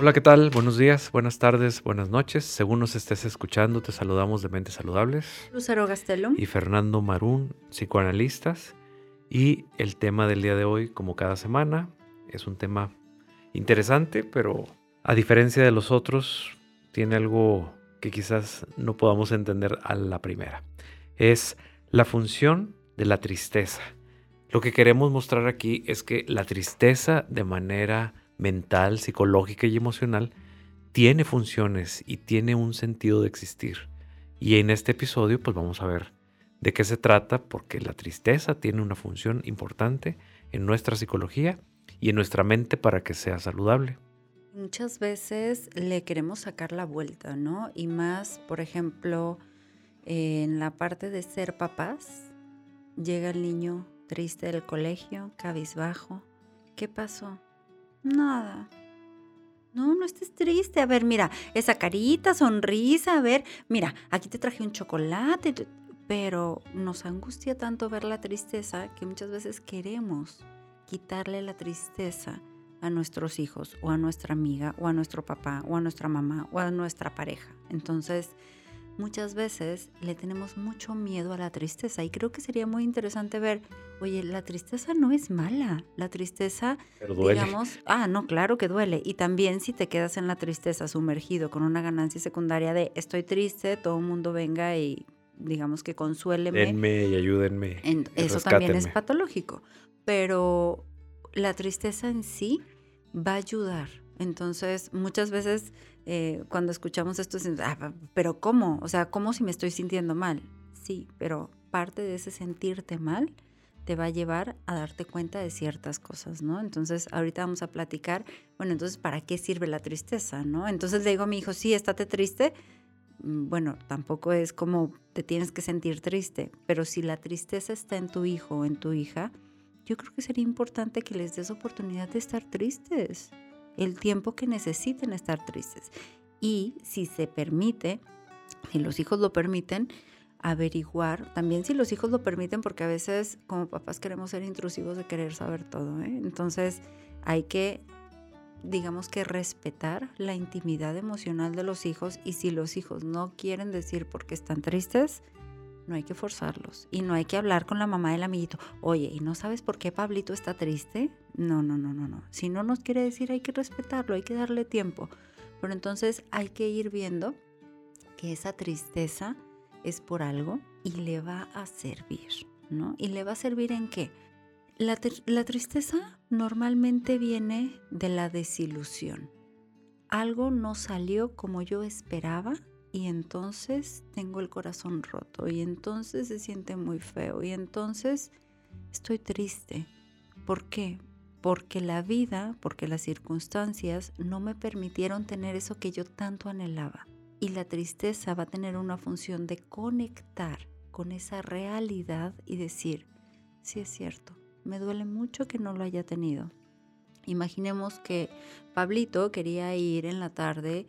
Hola, ¿qué tal? Buenos días, buenas tardes, buenas noches. Según nos estés escuchando, te saludamos de Mentes Saludables. Lucero Gastelum. Y Fernando Marún, psicoanalistas. Y el tema del día de hoy, como cada semana, es un tema interesante, pero a diferencia de los otros, tiene algo que quizás no podamos entender a la primera. Es la función de la tristeza. Lo que queremos mostrar aquí es que la tristeza de manera mental, psicológica y emocional tiene funciones y tiene un sentido de existir. Y en este episodio pues vamos a ver de qué se trata porque la tristeza tiene una función importante en nuestra psicología y en nuestra mente para que sea saludable. Muchas veces le queremos sacar la vuelta, ¿no? Y más, por ejemplo, en la parte de ser papás, llega el niño triste del colegio, cabizbajo. ¿Qué pasó? Nada. No, no estés triste. A ver, mira, esa carita, sonrisa, a ver, mira, aquí te traje un chocolate. Pero nos angustia tanto ver la tristeza que muchas veces queremos quitarle la tristeza a nuestros hijos o a nuestra amiga o a nuestro papá o a nuestra mamá o a nuestra pareja. Entonces, muchas veces le tenemos mucho miedo a la tristeza y creo que sería muy interesante ver, oye, la tristeza no es mala, la tristeza, digamos, ah, no, claro que duele. Y también si te quedas en la tristeza sumergido con una ganancia secundaria de estoy triste, todo el mundo venga y digamos que consuéleme. Denme y ayúdenme. eso también es patológico, pero la tristeza en sí va a ayudar. Entonces, muchas veces eh, cuando escuchamos esto, ah, pero ¿cómo? O sea, ¿cómo si me estoy sintiendo mal? Sí, pero parte de ese sentirte mal te va a llevar a darte cuenta de ciertas cosas, ¿no? Entonces, ahorita vamos a platicar, bueno, entonces, ¿para qué sirve la tristeza, no? Entonces le digo a mi hijo, sí, estate triste. Mm, bueno, tampoco es como te tienes que sentir triste, pero si la tristeza está en tu hijo o en tu hija, yo creo que sería importante que les des oportunidad de estar tristes el tiempo que necesiten estar tristes. Y si se permite, si los hijos lo permiten, averiguar, también si los hijos lo permiten, porque a veces como papás queremos ser intrusivos de querer saber todo, ¿eh? entonces hay que, digamos que respetar la intimidad emocional de los hijos y si los hijos no quieren decir por qué están tristes, no hay que forzarlos y no hay que hablar con la mamá del amiguito. Oye, ¿y no sabes por qué Pablito está triste? No, no, no, no, no. Si no nos quiere decir, hay que respetarlo, hay que darle tiempo. Pero entonces hay que ir viendo que esa tristeza es por algo y le va a servir, ¿no? ¿Y le va a servir en qué? La, la tristeza normalmente viene de la desilusión. Algo no salió como yo esperaba y entonces tengo el corazón roto y entonces se siente muy feo y entonces estoy triste. ¿Por qué? Porque la vida, porque las circunstancias no me permitieron tener eso que yo tanto anhelaba. Y la tristeza va a tener una función de conectar con esa realidad y decir, sí es cierto, me duele mucho que no lo haya tenido. Imaginemos que Pablito quería ir en la tarde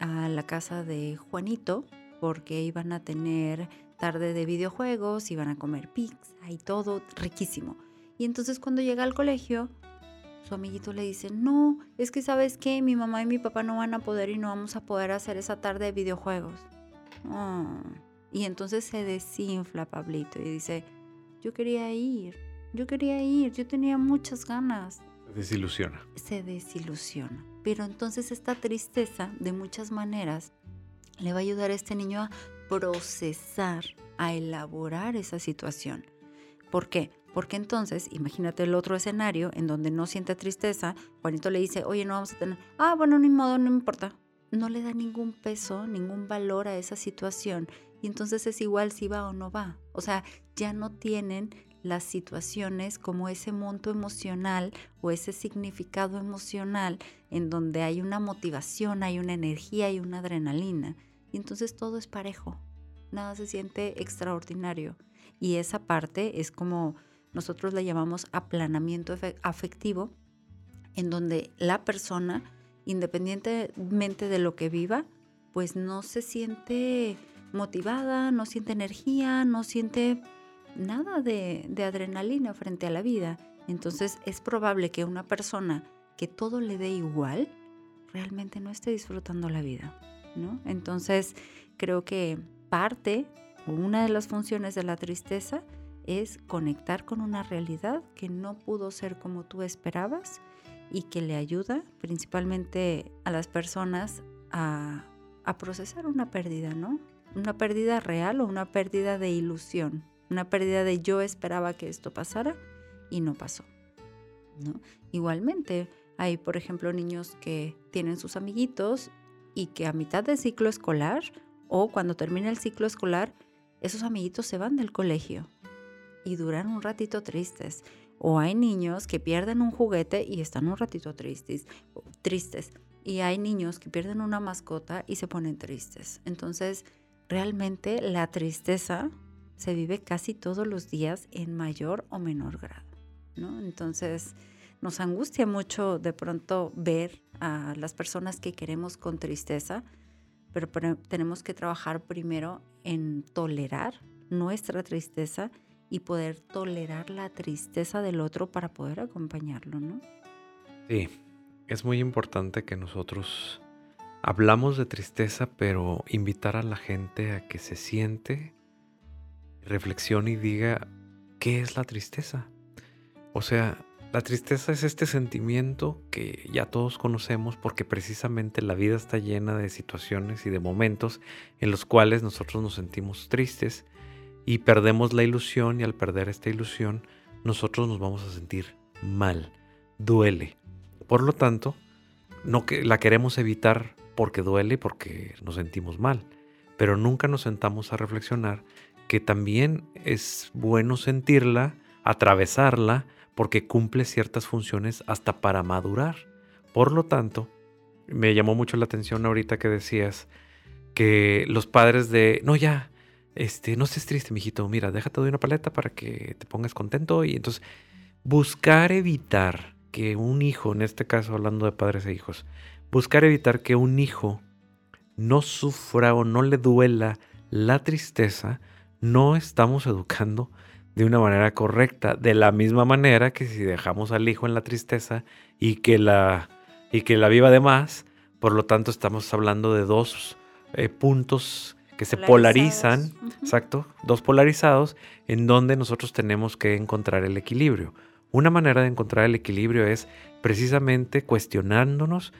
a la casa de Juanito porque iban a tener tarde de videojuegos, iban a comer pizza y todo riquísimo. Y entonces cuando llega al colegio, su amiguito le dice, no, es que sabes que mi mamá y mi papá no van a poder y no vamos a poder hacer esa tarde de videojuegos. Ah. Y entonces se desinfla Pablito y dice, yo quería ir, yo quería ir, yo tenía muchas ganas. Se desilusiona. Se desilusiona. Pero entonces esta tristeza, de muchas maneras, le va a ayudar a este niño a procesar, a elaborar esa situación. ¿Por qué? Porque entonces, imagínate el otro escenario en donde no siente tristeza, Juanito le dice, oye, no vamos a tener, ah, bueno, ni modo, no importa. No le da ningún peso, ningún valor a esa situación. Y entonces es igual si va o no va. O sea, ya no tienen las situaciones como ese monto emocional o ese significado emocional en donde hay una motivación, hay una energía y una adrenalina. Y entonces todo es parejo, nada se siente extraordinario. Y esa parte es como nosotros le llamamos aplanamiento afectivo, en donde la persona, independientemente de lo que viva, pues no se siente motivada, no siente energía, no siente nada de, adrenalina frente a la vida. Entonces es probable que una persona que todo le dé igual, realmente no esté disfrutando la vida, ¿no? Entonces, creo que parte o una de las funciones de la tristeza es conectar con una realidad que no pudo ser como tú esperabas y que le ayuda principalmente a las personas a, a procesar una pérdida, ¿no? Una pérdida real o una pérdida de ilusión, una pérdida de yo esperaba que esto pasara y no pasó. ¿no? Igualmente, hay, por ejemplo, niños que tienen sus amiguitos y que a mitad del ciclo escolar o cuando termina el ciclo escolar, esos amiguitos se van del colegio y duran un ratito tristes. O hay niños que pierden un juguete y están un ratito tristes, tristes. Y hay niños que pierden una mascota y se ponen tristes. Entonces, realmente la tristeza se vive casi todos los días en mayor o menor grado. ¿no? Entonces, nos angustia mucho de pronto ver a las personas que queremos con tristeza, pero, tenemos que trabajar primero en tolerar nuestra tristeza y poder tolerar la tristeza del otro para poder acompañarlo, ¿no? Sí, es muy importante que nosotros hablamos de tristeza, pero invitar a la gente a que se siente, reflexione y diga, ¿qué es la tristeza? O sea, la tristeza es este sentimiento que ya todos conocemos porque precisamente la vida está llena de situaciones y de momentos en los cuales nosotros nos sentimos tristes y perdemos la ilusión y al perder esta ilusión nosotros nos vamos a sentir mal, duele. Por lo tanto, no que la queremos evitar porque duele porque nos sentimos mal, pero nunca nos sentamos a reflexionar que también es bueno sentirla, atravesarla, porque cumple ciertas funciones hasta para madurar. Por lo tanto, me llamó mucho la atención ahorita que decías que los padres de, no ya, este, no estés triste, mijito, mira, déjate de una paleta para que te pongas contento y entonces buscar evitar que un hijo, en este caso hablando de padres e hijos, buscar evitar que un hijo no sufra o no le duela la tristeza, no estamos educando de una manera correcta, de la misma manera que si dejamos al hijo en la tristeza y que la, y que la viva de más, por lo tanto estamos hablando de dos eh, puntos que se polarizan, exacto, dos polarizados, en donde nosotros tenemos que encontrar el equilibrio. Una manera de encontrar el equilibrio es precisamente cuestionándonos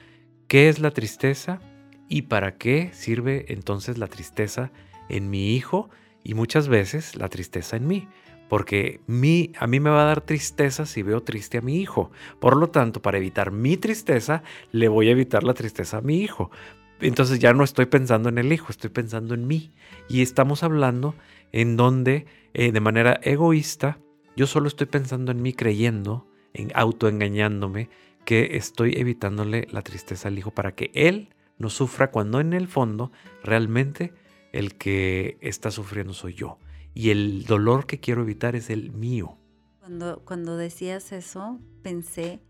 qué es la tristeza y para qué sirve entonces la tristeza en mi hijo y muchas veces la tristeza en mí porque mi, a mí me va a dar tristeza si veo triste a mi hijo. Por lo tanto, para evitar mi tristeza, le voy a evitar la tristeza a mi hijo. Entonces ya no estoy pensando en el hijo, estoy pensando en mí. Y estamos hablando en donde, eh, de manera egoísta, yo solo estoy pensando en mí creyendo, en autoengañándome, que estoy evitándole la tristeza al hijo para que él no sufra cuando en el fondo realmente el que está sufriendo soy yo y el dolor que quiero evitar es el mío. Cuando, cuando decías eso, pensé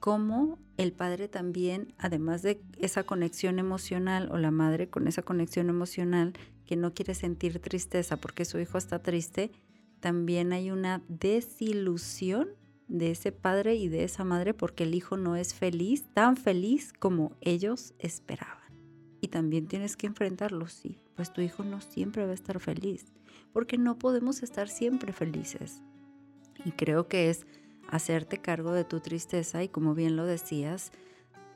cómo el padre también, además de esa conexión emocional o la madre con esa conexión emocional que no quiere sentir tristeza porque su hijo está triste, también hay una desilusión de ese padre y de esa madre porque el hijo no es feliz, tan feliz como ellos esperaban. Y también tienes que enfrentarlo, sí, pues tu hijo no siempre va a estar feliz porque no podemos estar siempre felices. Y creo que es hacerte cargo de tu tristeza y como bien lo decías,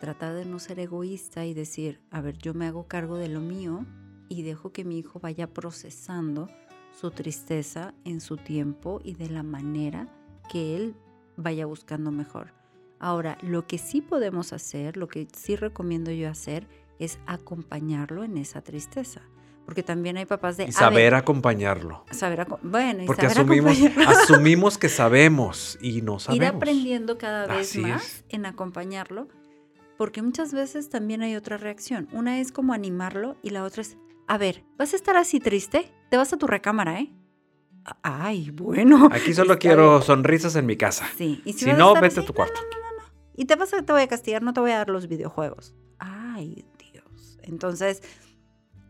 tratar de no ser egoísta y decir, a ver, yo me hago cargo de lo mío y dejo que mi hijo vaya procesando su tristeza en su tiempo y de la manera que él vaya buscando mejor. Ahora, lo que sí podemos hacer, lo que sí recomiendo yo hacer, es acompañarlo en esa tristeza porque también hay papás de... Y saber acompañarlo. Saber bueno, y porque asumimos, asumimos que sabemos y no sabemos. Ir aprendiendo cada vez más en acompañarlo, porque muchas veces también hay otra reacción. Una es como animarlo y la otra es, a ver, ¿vas a estar así triste? Te vas a tu recámara, ¿eh? Ay, bueno. Aquí solo quiero sonrisas en mi casa. Sí. Y si, no, vete a tu cuarto. No, no, no, y te vas a, te voy a castigar, no te voy a dar los videojuegos. Ay. Entonces,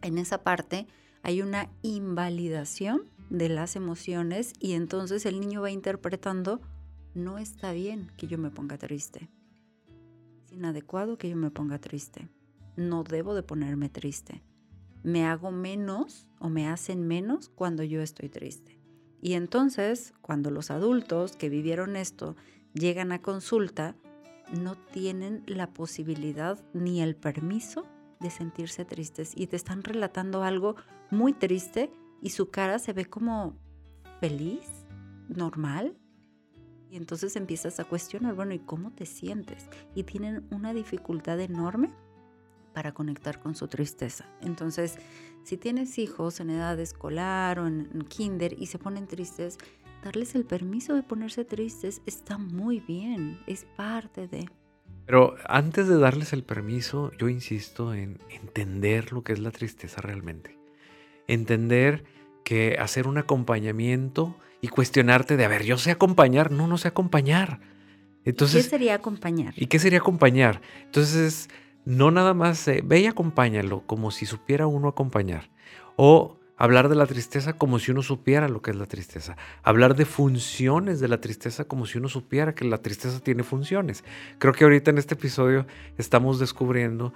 en esa parte hay una invalidación de las emociones y entonces el niño va interpretando, no está bien que yo me ponga triste. inadecuado que yo me ponga triste. No debo de ponerme triste. Me hago menos o me hacen menos cuando yo estoy triste. Y entonces, cuando los adultos que vivieron esto llegan a consulta, no tienen la posibilidad ni el permiso de sentirse tristes y te están relatando algo muy triste y su cara se ve como feliz, normal. Y entonces empiezas a cuestionar, bueno, ¿y cómo te sientes? Y tienen una dificultad enorme para conectar con su tristeza. Entonces, si tienes hijos en edad escolar o en, kinder y se ponen tristes, darles el permiso de ponerse tristes está muy bien, es parte de... Pero antes de darles el permiso, yo insisto en entender lo que es la tristeza realmente. Entender que hacer un acompañamiento y cuestionarte de, a ver, yo sé acompañar, no, no sé acompañar. Entonces, ¿Qué sería acompañar? ¿Y qué sería acompañar? Entonces, no nada más, eh, ve y acompáñalo como si supiera uno acompañar. O hablar de la tristeza como si uno supiera lo que es la tristeza. Hablar de funciones de la tristeza como si uno supiera que la tristeza tiene funciones. Creo que ahorita en este episodio estamos descubriendo,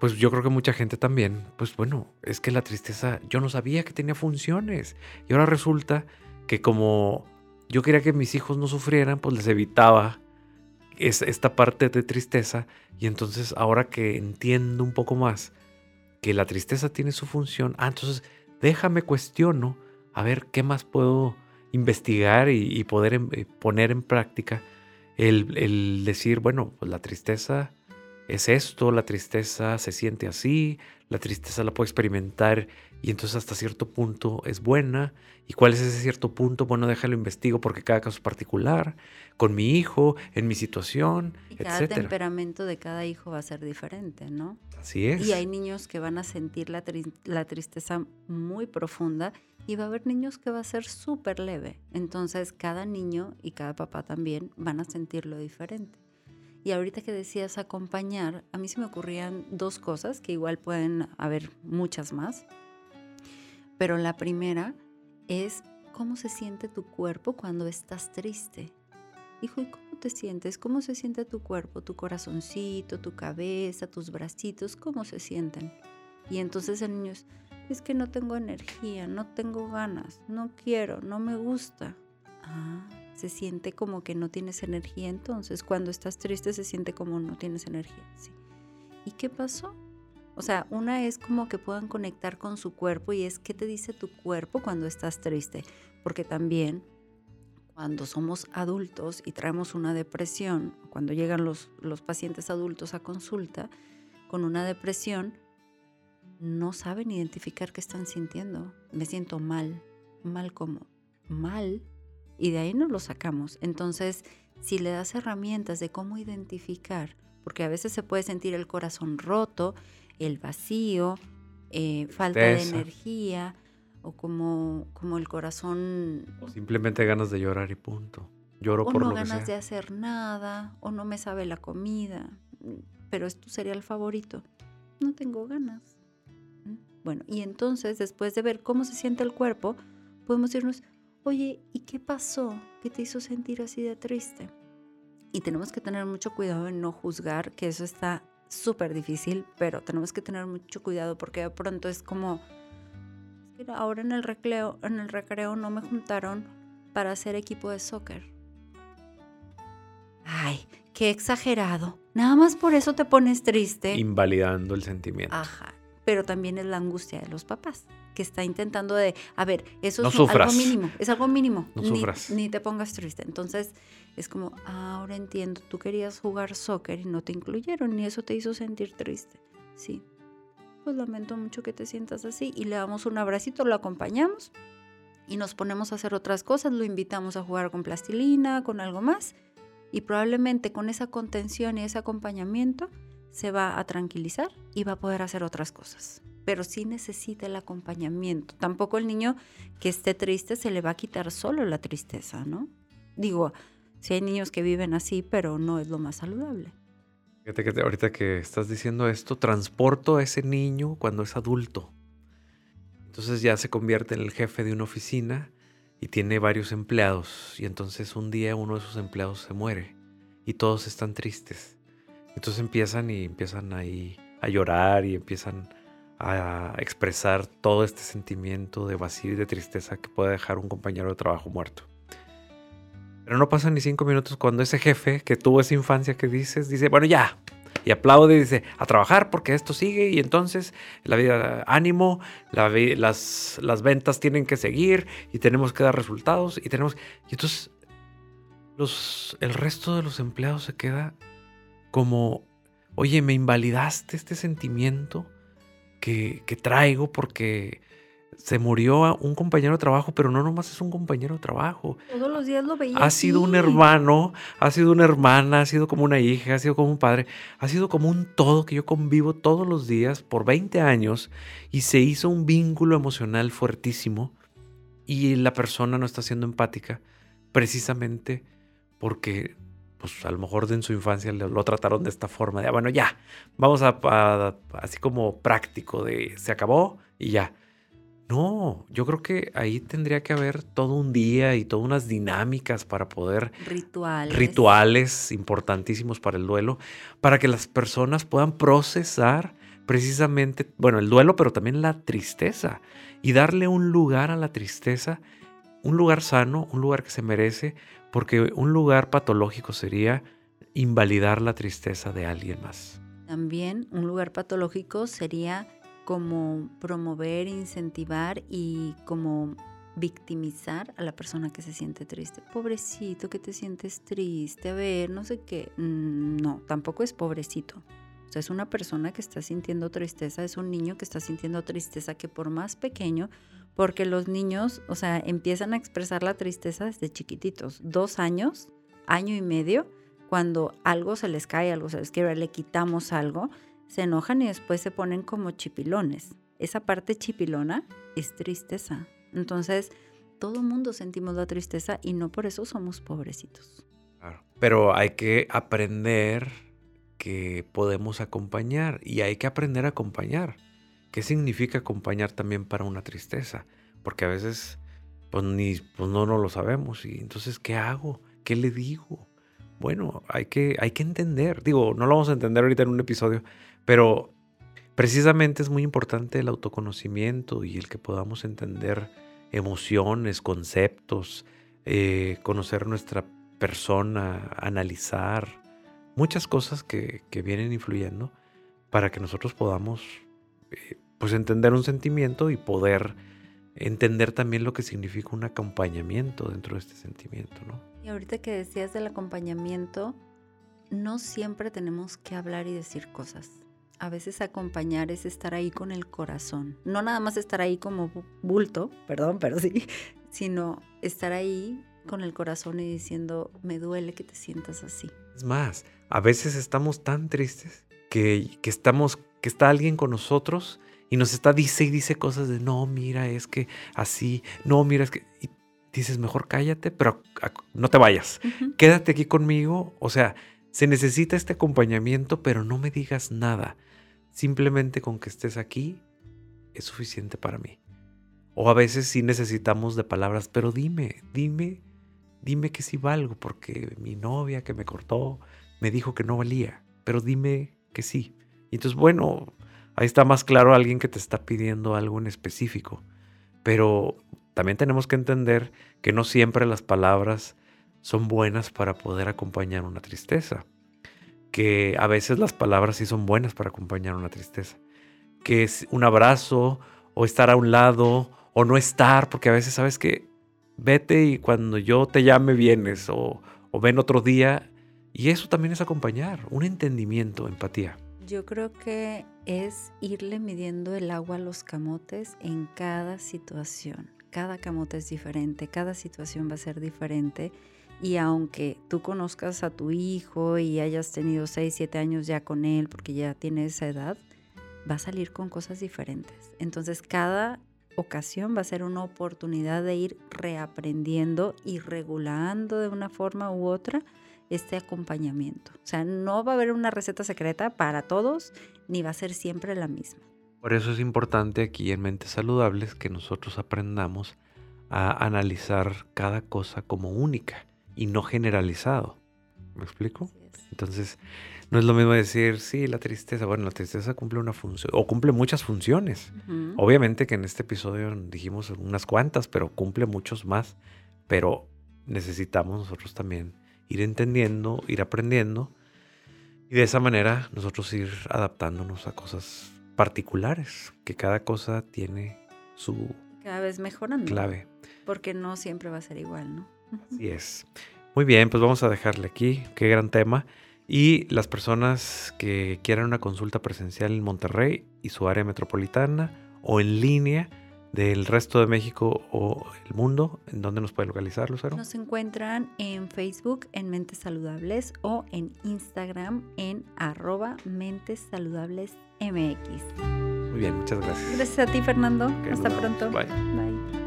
pues yo creo que mucha gente también, pues bueno, es que la tristeza yo no sabía que tenía funciones. Y ahora resulta que como yo quería que mis hijos no sufrieran, pues les evitaba es esta parte de tristeza y entonces ahora que entiendo un poco más que la tristeza tiene su función, ah, entonces déjame cuestiono a ver qué más puedo investigar y, poder eh, poner en práctica el, el, decir, bueno, pues la tristeza es esto, la tristeza se siente así, la tristeza la puedo experimentar y entonces hasta cierto punto es buena. ¿Y cuál es ese cierto punto? Bueno, déjalo investigo porque cada caso es particular, con mi hijo, en mi situación, y cada temperamento de cada hijo va a ser diferente, ¿no? Así es. Y hay niños que van a sentir la, la tristeza muy profunda y va a haber niños que va a ser súper leve. Entonces cada niño y cada papá también van a sentirlo diferente. Y ahorita que decías acompañar, a mí se me ocurrían dos cosas, que igual pueden haber muchas más. Pero la primera es cómo se siente tu cuerpo cuando estás triste. Hijo, ¿y cómo te sientes? ¿Cómo se siente tu cuerpo, tu corazoncito, tu cabeza, tus bracitos? ¿Cómo se sienten? Y entonces el niño es, es que no tengo energía, no tengo ganas, no quiero, no me gusta. Ah, se siente como que no tienes energía entonces. Cuando estás triste se siente como no tienes energía. Sí. ¿Y qué pasó? O sea, una es como que puedan conectar con su cuerpo y es qué te dice tu cuerpo cuando estás triste. Porque también cuando somos adultos y traemos una depresión, cuando llegan los, los pacientes adultos a consulta con una depresión, no saben identificar qué están sintiendo. Me siento mal. ¿Mal como? Mal. Y de ahí nos lo sacamos. Entonces, si le das herramientas de cómo identificar, porque a veces se puede sentir el corazón roto, el vacío, eh, falta de energía o como, como el corazón... O simplemente ganas de llorar y punto. Lloro o por no lo ganas de hacer nada, o no me sabe la comida, pero esto sería el favorito. No tengo ganas. ¿Mm? Bueno, y entonces después de ver cómo se siente el cuerpo, podemos irnos, oye, ¿y qué pasó? ¿Qué te hizo sentir así de triste? Y tenemos que tener mucho cuidado en no juzgar que eso está súper difícil, pero tenemos que tener mucho cuidado porque de pronto es como, ahora en el recreo, en el recreo no me juntaron para hacer equipo de soccer. Ay, qué exagerado. Nada más por eso te pones triste. Invalidando el sentimiento. Ajá. Pero también es la angustia de los papás, que está intentando de, a ver, eso es algo mínimo, es algo mínimo. No sufras. Ni te pongas triste. Entonces, es como, ahora entiendo, tú querías jugar soccer y no te incluyeron y eso te hizo sentir triste. Sí, pues lamento mucho que te sientas así y le damos un abracito, lo acompañamos y nos ponemos a hacer otras cosas, lo invitamos a jugar con plastilina, con algo más y probablemente con esa contención y ese acompañamiento se va a tranquilizar y va a poder hacer otras cosas. Pero sí necesita el acompañamiento. Tampoco el niño que esté triste se le va a quitar solo la tristeza, ¿no? Digo, si hay niños que viven así, pero no es lo más saludable. Fíjate que ahorita que estás diciendo esto, transporto a ese niño cuando es adulto. Entonces ya se convierte en el jefe de una oficina y tiene varios empleados. Y entonces un día uno de esos empleados se muere y todos están tristes. Entonces empiezan y empiezan ahí a llorar y empiezan a expresar todo este sentimiento de vacío y de tristeza que puede dejar un compañero de trabajo muerto. Pero no pasan ni cinco minutos cuando ese jefe que tuvo esa infancia que dices, dice, bueno, ya. Y aplaude y dice, a trabajar porque esto sigue y entonces la vida, ánimo, las, las ventas tienen que seguir y tenemos que dar resultados y tenemos... Y entonces los, el resto de los empleados se queda como, oye, me invalidaste este sentimiento que, que traigo porque se murió un compañero de trabajo, pero no nomás es un compañero de trabajo. Todos los días lo veía. Ha sido un hermano, ha sido una hermana, ha sido como una hija, ha sido como un padre, ha sido como un todo que yo convivo todos los días por 20 años y se hizo un vínculo emocional fuertísimo y la persona no está siendo empática precisamente porque pues a lo mejor en su infancia lo, trataron de esta forma de, ah, bueno, ya, vamos a, a, así como práctico de, se acabó y ya. No, yo creo que ahí tendría que haber todo un día y todas unas dinámicas para poder... Rituales. Rituales importantísimos para el duelo, para que las personas puedan procesar precisamente, bueno, el duelo, pero también la tristeza y darle un lugar a la tristeza, un lugar sano, un lugar que se merece, porque un lugar patológico sería invalidar la tristeza de alguien más. También un lugar patológico sería como promover, incentivar y como victimizar a la persona que se siente triste. Pobrecito, que te sientes triste, a ver, no sé qué. Mm, no, tampoco es pobrecito. O sea, es una persona que está sintiendo tristeza, es un niño que está sintiendo tristeza que por más pequeño, porque los niños, o sea, empiezan a expresar la tristeza desde chiquititos, dos años, año y medio, cuando algo se les cae, algo se les quiebra, le quitamos algo, se enojan y después se ponen como chipilones. Esa parte chipilona es tristeza. Entonces, todo mundo sentimos la tristeza y no por eso somos pobrecitos. Pero hay que aprender que podemos acompañar y hay que aprender a acompañar. ¿Qué significa acompañar también para una tristeza? Porque a veces pues, ni, pues no, no lo sabemos y entonces ¿qué hago? ¿Qué le digo? Bueno, hay que, hay que entender. Digo, no lo vamos a entender ahorita en un episodio, pero precisamente es muy importante el autoconocimiento y el que podamos entender emociones, conceptos, eh, conocer nuestra persona, analizar muchas cosas que, vienen influyendo para que nosotros podamos eh, pues entender un sentimiento y poder entender también lo que significa un acompañamiento dentro de este sentimiento, ¿no? Y ahorita que decías del acompañamiento, no siempre tenemos que hablar y decir cosas a veces acompañar es estar ahí con el corazón. No nada más estar ahí como bulto, perdón, pero sí, sino estar ahí con el corazón y diciendo, me duele que te sientas así. Es más, a veces estamos tan tristes que, que estamos, que está alguien con nosotros y nos está dice y dice cosas de, no, mira, es que así, no, mira, es que... Y dices, mejor cállate, pero no te vayas. Quédate aquí conmigo. O sea, se necesita este acompañamiento, pero no me digas nada. Simplemente con que estés aquí es suficiente para mí. O a veces sí necesitamos de palabras, pero dime, dime, dime que sí valgo, porque mi novia que me cortó me dijo que no valía, pero dime que sí. Y entonces, bueno, ahí está más claro alguien que te está pidiendo algo en específico. Pero también tenemos que entender que no siempre las palabras son buenas para poder acompañar una tristeza que a veces las palabras sí son buenas para acompañar una tristeza. Que es un abrazo o estar a un lado o no estar, porque a veces sabes que vete y cuando yo te llame vienes o, o ven otro día. Y eso también es acompañar, un entendimiento, empatía. Yo creo que es irle midiendo el agua a los camotes en cada situación. Cada camote es diferente, cada situación va a ser diferente y aunque tú conozcas a tu hijo y hayas tenido 6, 7 años ya con él, porque ya tiene esa edad, va a salir con cosas diferentes. Entonces cada ocasión va a ser una oportunidad de ir reaprendiendo y regulando de una forma u otra este acompañamiento. O sea, no va a haber una receta secreta para todos, ni va a ser siempre la misma. Por eso es importante aquí en Mentes Saludables que nosotros aprendamos a analizar cada cosa como única y no generalizado. ¿Me explico? Entonces, no es lo mismo decir, sí, la tristeza, bueno, la tristeza cumple una función, o cumple muchas funciones. Obviamente que en este episodio dijimos unas cuantas, pero cumple muchos más. Pero necesitamos nosotros también ir entendiendo, ir aprendiendo, y de esa manera nosotros ir adaptándonos a cosas particulares, que cada cosa tiene su... Cada vez mejorando. Clave. Porque no siempre va a ser igual, ¿no? Así es. Muy bien, pues vamos a dejarle aquí. Qué gran tema. Y las personas que quieran una consulta presencial en Monterrey y su área metropolitana o en línea del resto de México o el mundo, ¿en dónde nos pueden localizar, Lucero? Nos encuentran en Facebook en Mentes Saludables o en Instagram en arroba Mentes Saludables MX. Muy bien, muchas gracias. Gracias a ti, Fernando. Hasta pronto. Bye. Bye.